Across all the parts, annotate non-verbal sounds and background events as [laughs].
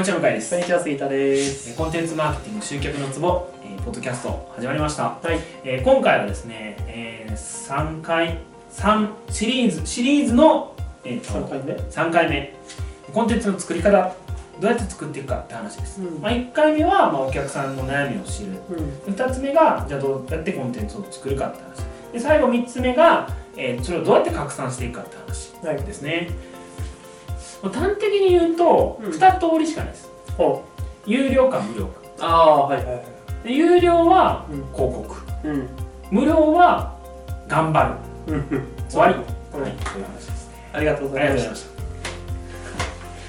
こんにちは向井ですこんにちは杉田です。コンテンツマーケティング集客のツボ、えーポッドキャスト始まりました、はい。えー今回はですね、えー、3回三シリーズシリーズの、えーと三回目？3回目コンテンツの作り方どうやって作っていくかって話です、うんまあ、1回目は、まあ、お客さんの悩みを知るうん。2つ目がじゃあどうやってコンテンツを作るかって話で最後3つ目が、えーそれをどうやって拡散していくかって話はい。ですねもう端的に言うとうん。2通りしかないです、ほ有料か無料か。う。ああ、はいはいはい。で有料はうん。広告。うん。無料は頑張る。うん。終わり、うんはい。そういう話です。ねありがとうございました。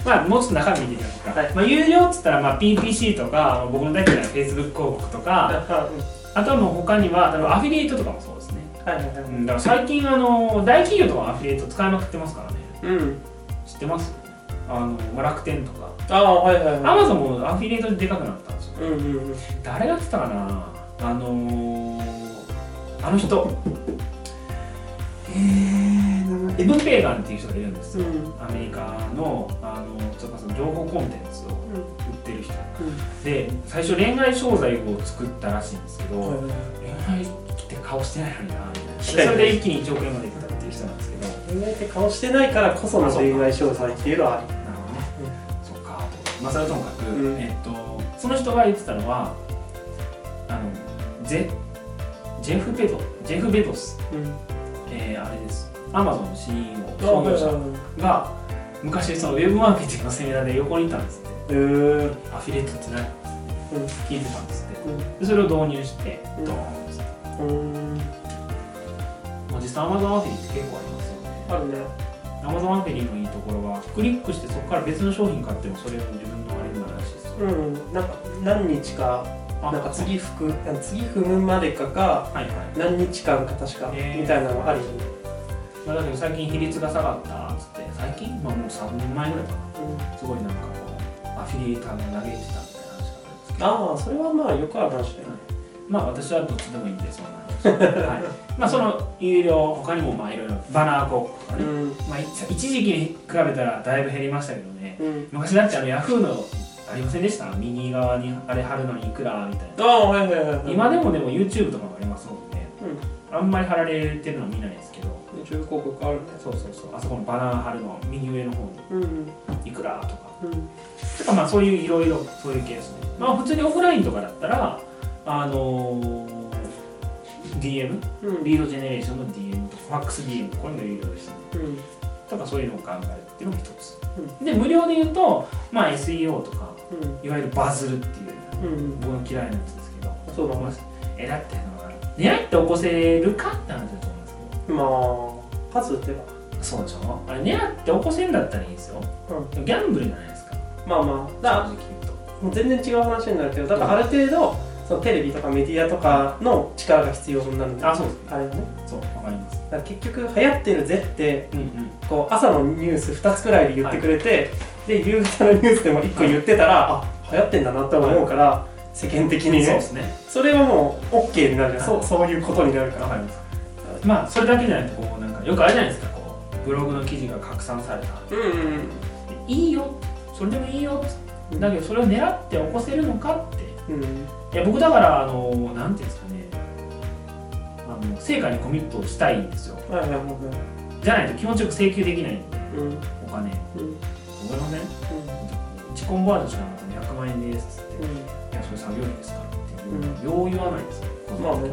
まあもうちょっと中身見ていきましょうか、はい。まあ、有料っつったら、まあ、PPC とか僕の大嫌いな Facebook 広告とた。か [laughs] はあとはもう他にはアフィリエイトとかもそうですね、いはいはい。うん、だから最近あの大企業とかアフィリエイト使いまくってますからね。うん。知ってます？あのまあ楽天とか。ああ、はいはいはい。アマゾンもアフィリエイトででかくなったんですよ。うんうんうん。誰がやってたかな？あのー、あの人。えー、名前エブン・ペーガンっていう人がいるんですよ、うん。アメリカのあのちょっとその情報コンテンツを売ってる人。で最初恋愛商材を作ったらしいんですけど、うん。恋愛って顔してないのになみたいな。[laughs] それで一気に1億円までいったっていう人なんですけど。恋愛って顔してないからこその恋愛商材っていうのはあるまあそれはともかく、うん。えっとその人が言ってたのはあのゼジェフ・ベドジェフ・ベドス、うん。えーあれです。アマゾンの CEO あ創業者はが昔そのウェブマーケティングのセミナーで横にいたんですって。え。アフィリエイトって何？うん。聞いてたんですって。うん。でそれを導入してうん。ドーンって、うん。まあ、実際アマゾンアフィリって結構ありますよね。あるね。アマゾンアフィリのいいところはクリックしてそこから別の商品買ってもそれを自分のあれになるらしいです。よ、うん。なんか何日か、あ。なんか次吹く、次踏むまでかがはいはい。何日間か確かみたいなのがあるよね。まあ、だけど最近比率が下がったっつって最近、まあ、もう3年前ぐらいかな。すごいなんかこうアフィリエイターが嘆いてたみたいな話があるんですけど。ああ、それはまあよくある話だよね。まあ私はどっちでもいいんでそんな話、はい、まあその有料他にもまあいろいろバナー広告とかね、ん。まあ、一一時期に比べたらだいぶ減りましたけどね。うん。昔だってあのヤフーのありませんでした？右側にあれ貼るのにいくらみたいな。ああ、はいはいはいはい。今でもでも YouTube とかもありますもんね。あんまり貼られてるのは見ないですけど。宇宙広告あるね。そうそうそう。あそこのバナー貼るの右上の方に。うん。いくらとか。うん。とかまあそういういろいろそういうケースね。まあ普通にオフラインとかだったらあのー DM うん。リードジェネレーションの DM とかファックス DM これも有料ですねうん。とかそういうのを考えるっていうのも一つ、で無料で言うとまあ SEO とかいわゆるバズるっていううん。うん。僕の嫌いなやつですけどそうだまあえだってあの狙って起こせるかって話だと思うんですけどまあ、数打てば。そうでしょ？あれ狙って起こせんだったらいいんですよ、うでもギャンブルじゃないですか。まあまあ、だ正直言うと。もう全然違う話になるけど、だからある程度、そのテレビとかメディアとかの力が必要になあそうです。ねあれはね。そうわかります。だ結局流行ってるぜって、うん。うんこう朝のニュース2つくらいで言ってくれて、で、夕方のニュースでも1個言ってたら、あ、流行ってんだなって思うから、世間的にね。そうですね。それはもう OK になるじゃん、はいそうそういうことになるから。わかりますまあそれだけじゃなくてこうなんかよくあるじゃないですか。こうブログの記事が拡散された。うんうんいいよ。それでもいいよ。うん。だけどそれを狙って起こせるのかって。うん。いや僕だからあのなんていうんですかねあの成果にコミットしたいんですよはいはいはいはい。じゃないと気持ちよく請求できないんでうん。お金うん。僕のね1コンバージョンしなかったら100万円ですっつって、うん。いやそれ作業費ですからっていう、うんよう言わないですよまあね。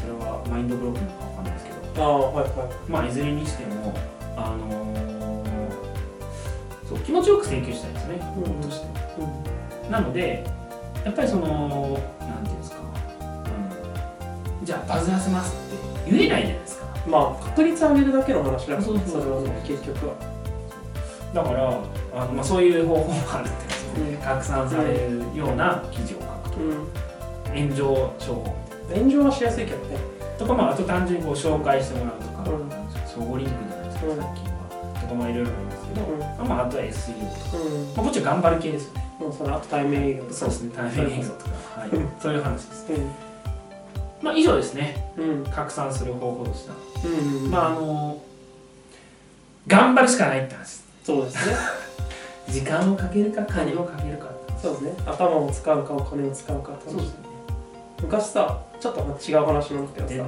それはマインドブロックなのかわかんないですけどうん。ああ、はいはまあいずれにしてもあのーそう気持ちよく請求したいですね、うん僕としてい。うん。なのでやっぱりそのなんていうんですか。じゃあバズらせますって言えないじゃないですか。まあ、確率上げるだけの話だから、そうそうそう。れはね、結局は。だからあの、まあ、そういう方法もあるっていうかそのうん拡散されるような記事を書くとうん。炎上商法。炎上はしやすいけどね。とかまああと単純にこう紹介してもらうとか、うん。相互リンクじゃないですか、うん最近は。とかまあいろいろありますけど、うん。まあ、あとは SEO とか、うん。まあ、こっちは頑張る系ですよねもうその後対面営業とか。そうですね対面営業とか、はい、そういう話です。うん。まあ以上ですね。うん。拡散する方法でした、うん。まああの頑張るしかないって話。そうですね。[laughs] 時間をかけるか金をかけるかそうですね。頭を使うかお金を使うかって話。そうですね。昔さちょっと違う話なんだけどさ。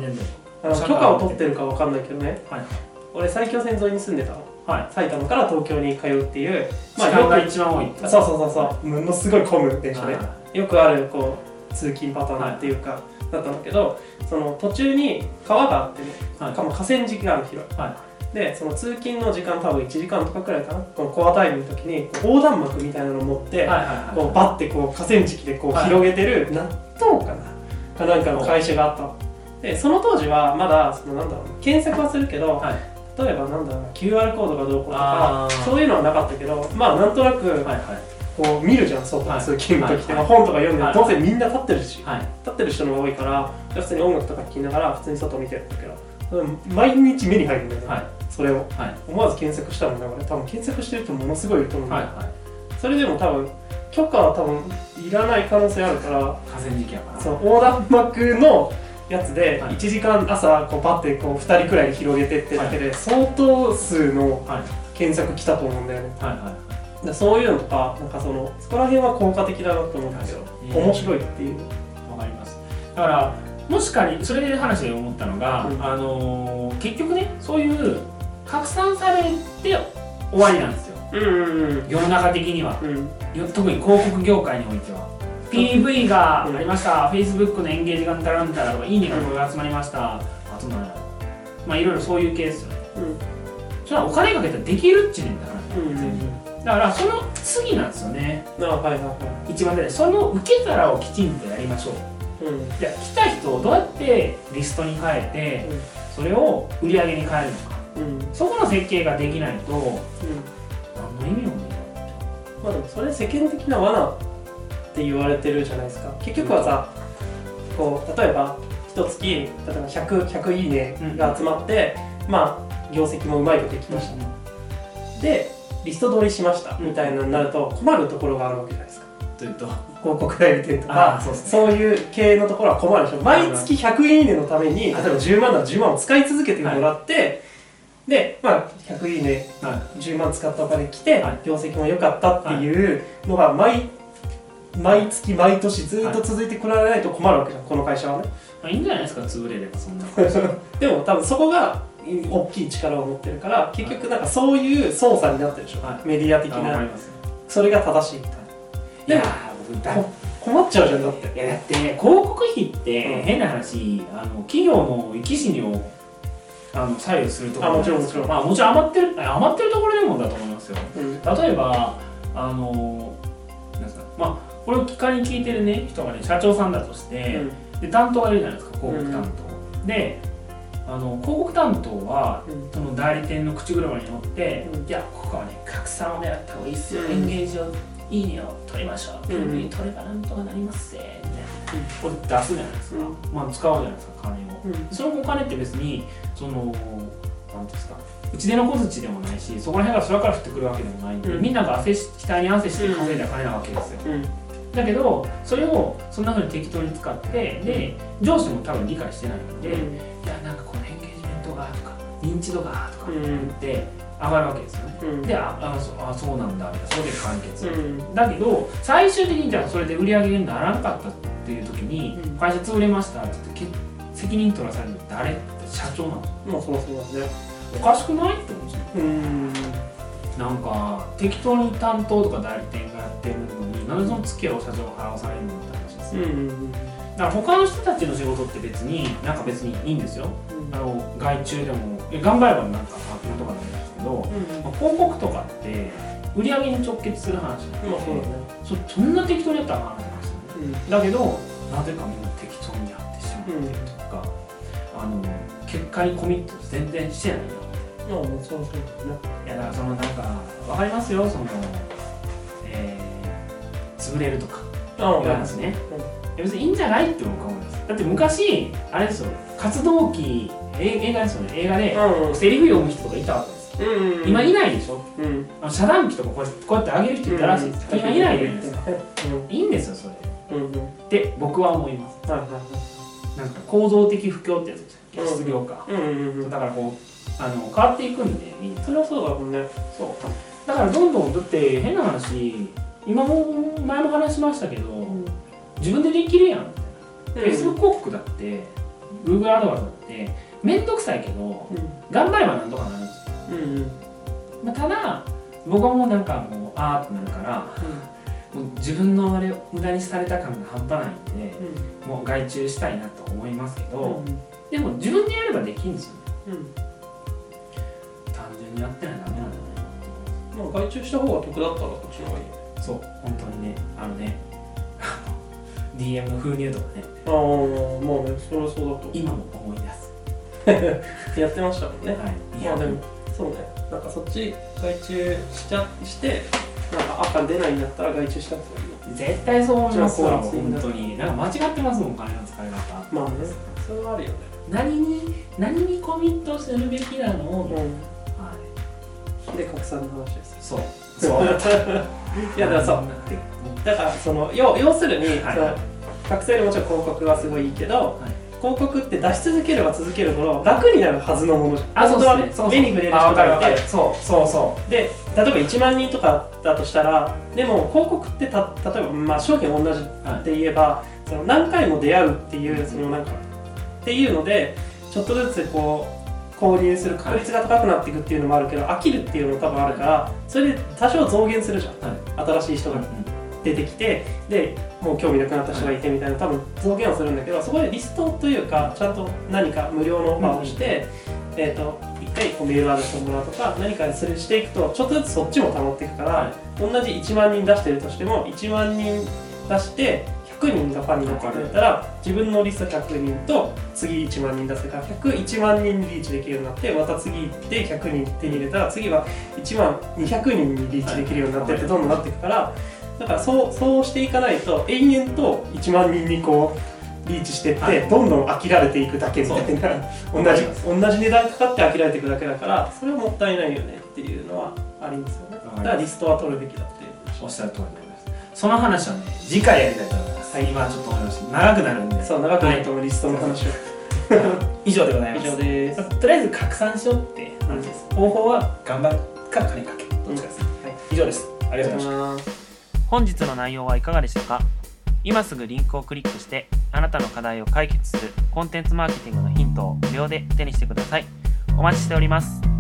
あの許可を取ってるかわかんないけどね。はい。俺埼京線沿いに住んでたのはい。埼玉から東京に通うっていう時間が一番多い。そうそうそうそう。ものすごい混む電車ね。はよくあるこう通勤パターンっていうか、だったんだけどその途中に川があってね、はい。河川敷がある広い。はでその通勤の時間多分1時間とかくらいかな。このコアタイムの時に横断幕みたいなのを持って、こうバッてこう河川敷でこうはい広げてる納豆かな？かなんかの会社があったの。でその当時はまだそのなんだろう検索はするけど、はい例えばなんだろうな QR コードがどうこうとかそういうのはなかったけどまあなんとなくはいはい。こう見るじゃん外はい通勤の時って、本とか読んではい。当然みんな立ってるしはい。立ってる人の方が多いから普通に音楽とか聴きながら普通に外見てるんだけどうん毎日目に入るんだよね、はい。それを。はい。思わず検索したもんね俺。多分検索してる人ものすごいいると思うんだよ、それでも多分許可は多分いらない可能性あるから河川敷やから。その横断幕のやつではい。1時間朝こうパッてこう2人くらいに広げてってだけで相当数のはい。検索来たと思うんだよね。はいはい。そういうのとかなんかそのそこら辺は効果的だなと思うんだけど確かに面白いっていう。わかります。だからもし仮にそれで話で思ったのが、うん。あのー結局ねそういう拡散されて終わりなんですよ。うんうん。世の中的には。うん。よ特に広告業界においては PV がありました、Facebook のエンゲージがんたらんたらとかいいねがこれが集まりました、あとなんやまあいろいろそういうケースよね。それはお金かけたらできるっちゅうねんだから、うんだからその次なんですよね。あはいはいは一番大事その受け皿をきちんとやりましょう。いうん。じゃあ来た人をどうやってリストに変えてそれを売り上げに変えるのか。うん。うんそこの設計ができないと何の意味もねまあでもそれ世間的な罠って言われてるじゃないですか。結局はさこう例えば一月例えば 100, 100いいねが集まって、まあ業績もうまいこといきました、でリスト取りしましたみたいなのになると困るところがあるわけじゃないですか。というと。広告代理店とかあそうですそういう系のところは困るでしょ。毎月100いいねのために例えば10万なら10万を使い続けてもらって、で、まあ、100いいねは10万使ったお金来て、はい。業績も良かったっていうのが毎毎月毎年ずっと続いてくられないと困るわけじゃんこの会社はね。まあ、いいんじゃないですか潰れればそんな。[laughs] でも多分そこが大きい力を持ってるから結局なんかそういう操作になってるでしょ、はい。メディア的な。りますそれが正しいみたいいやー僕だこ困っちゃうじゃんだって。いやだってね広告費ってうん。変な話あの企業の生き死にをあの左右するところあもちろんもちろん。まあもちろん余ってる余ってるところでもだと思いますよ。うん。例えばあのこれを仮に聞いてるね人がね社長さんだとして、で担当がいるじゃないですか広告担当、であの広告担当はうん。その代理店の口車に乗って、うん。いやここはね拡散を狙った方がいいっすよ、うん。エンゲージをいいねを取りましょう、うん。PV 取ればなんとかなりますぜみたいな、これ出すじゃないですか、うまあ使うじゃないですか金を。うん。そのお金って別にそのなんていうんですかうちでの小槌でもないしそこら辺が空から降ってくるわけでもないんで、うん。みんなが汗し期待に汗して稼いだ金なわけですよ、うんだけどそれをそんなふうに適当に使ってで上司も多分理解してないんで、いやなんかこのエンゲージメントがとか認知度がとかって上がるわけですよね、うん。でああそあそうなんだみたいなそれで完結、うん。だけど最終的にじゃあそれで売り上げにならんかったっていう時に、うん。会社潰れましたって言ってけ責任取らされるの誰って社長なの？まあそりゃそうだね。おかしくない？って思うんですようんなんか適当に担当とか代理店がやってるのになんでその月を社長が払わされるのって話ですよ、うんだから他の人たちの仕事って別になんか別にいいんですよ。あの外注でもえ頑張ればなんかパートナーとかなんですけど、まあ広告とかって売り上げに直結する話なんで、うだね。そそんな適当にやったら話なんですよね。うん。だけどなぜかみんな適当にやってしまってるとか、あの結果にコミット全然してないよまあもうそうそう。いやだからそのなんかわかりますよ。そのえー、潰れるとか。あ言われます。ね、いや別にいいんじゃないって僕は思います。だって昔あれですよ。活動期え映画ですよね。映画でうんセリフ読む人とかいたわけですよ。うん今いないでしょ。うん。あの遮断機とかこうやってこうやって上げる人いたらしいです、今いないじゃないですか。うんいいんですよそれうんうん。って僕は思います。はいはいはなんか構造的不況ってやつですよ失業か、いうんうんうん。だからこうあの変わっていくんでみんなそれはそうだもんね。そう。だからどんどんだって変な話今も前も話しましたけど、自分でできるやん、フェイスブック広告だって Google アドバンスだって面倒くさいけど、頑張ればなんとかなるんですよ、うんまあ、ただ僕はもうなんかもうあーってなるから、もう自分のあれを無駄にされた感が半端ないんで、もう外注したいなと思いますけど、でも自分でやればできるんですよねやってないとダメなんだよね。まあ外注した方が得だったらこっちの方がいいよそう本当にね。あのね DM の [laughs] 封入とかね。ああまあねそれはそうだと今も思い出す。[laughs] やってましたもんね。はい。まあでもそうね。なんかそっち外注しちゃしてなんか赤出ないんだったら外注した方がいいよ。絶対そう思いますわじ本当に。なんか間違ってますもんお金の使い方。まあね。それはあるよね。何に何にコミットするべきなの？うんで拡散の話ですそう。そう。[laughs] いやだからそう。だからその要要するに、はい。その拡散よりもちろん広告はすごいいいけど、広告って出し続ければ続けるほど楽になるはずのものじゃん。あそう本ですね目に触れるあ人がいて。そうそうそで例えば1万人とかだとしたらでも広告ってた例えば、まあ、商品同じって言えば、その何回も出会うっていうそのなんかっていうのでちょっとずつこう購入する確率が高くなっていくっていうのもあるけど、飽きるっていうのも多分あるからそれで多少増減するじゃん、新しい人う、が出てきてでもう興味なくなった人がいてみたいな多分増減はするんだけどそこでリストというかちゃんと何か無料のオファーをして、えー、と一回こうメールアドレスをもらうとか何かそれしていくとちょっとずつそっちも溜まっていくから、は同じ1万人出してるとしても1万人出して100人がファンになってくれたら自分のリスト100人と次1万人出せから101万人にリーチできるようになってまた次行って100人手に入れたら次は1万200人にリーチできるようになってってどんどんなっていくからだからそうそうしていかないと延々と1万人にこうリーチしてって、はい。どんどん飽きられていくだけみたいな。同じ同じ値段かかって飽きられていくだけだからそれはもったいないよねっていうのはありますよね。だからリストは取るべきだっておっしゃる通りその話はね次回やりたいと思います、はい今ちょっと思いました長くなるんで。そう長くなると思うリストの話を、[laughs] 以上でございます。以上です。とりあえず拡散しようって話です方法は頑張るか金かける。どっちかです、はい、以上です。ありがとうございました。本日の内容はいかがでしたか？今すぐリンクをクリックしてあなたの課題を解決するコンテンツマーケティングのヒントを無料で手にしてください。お待ちしております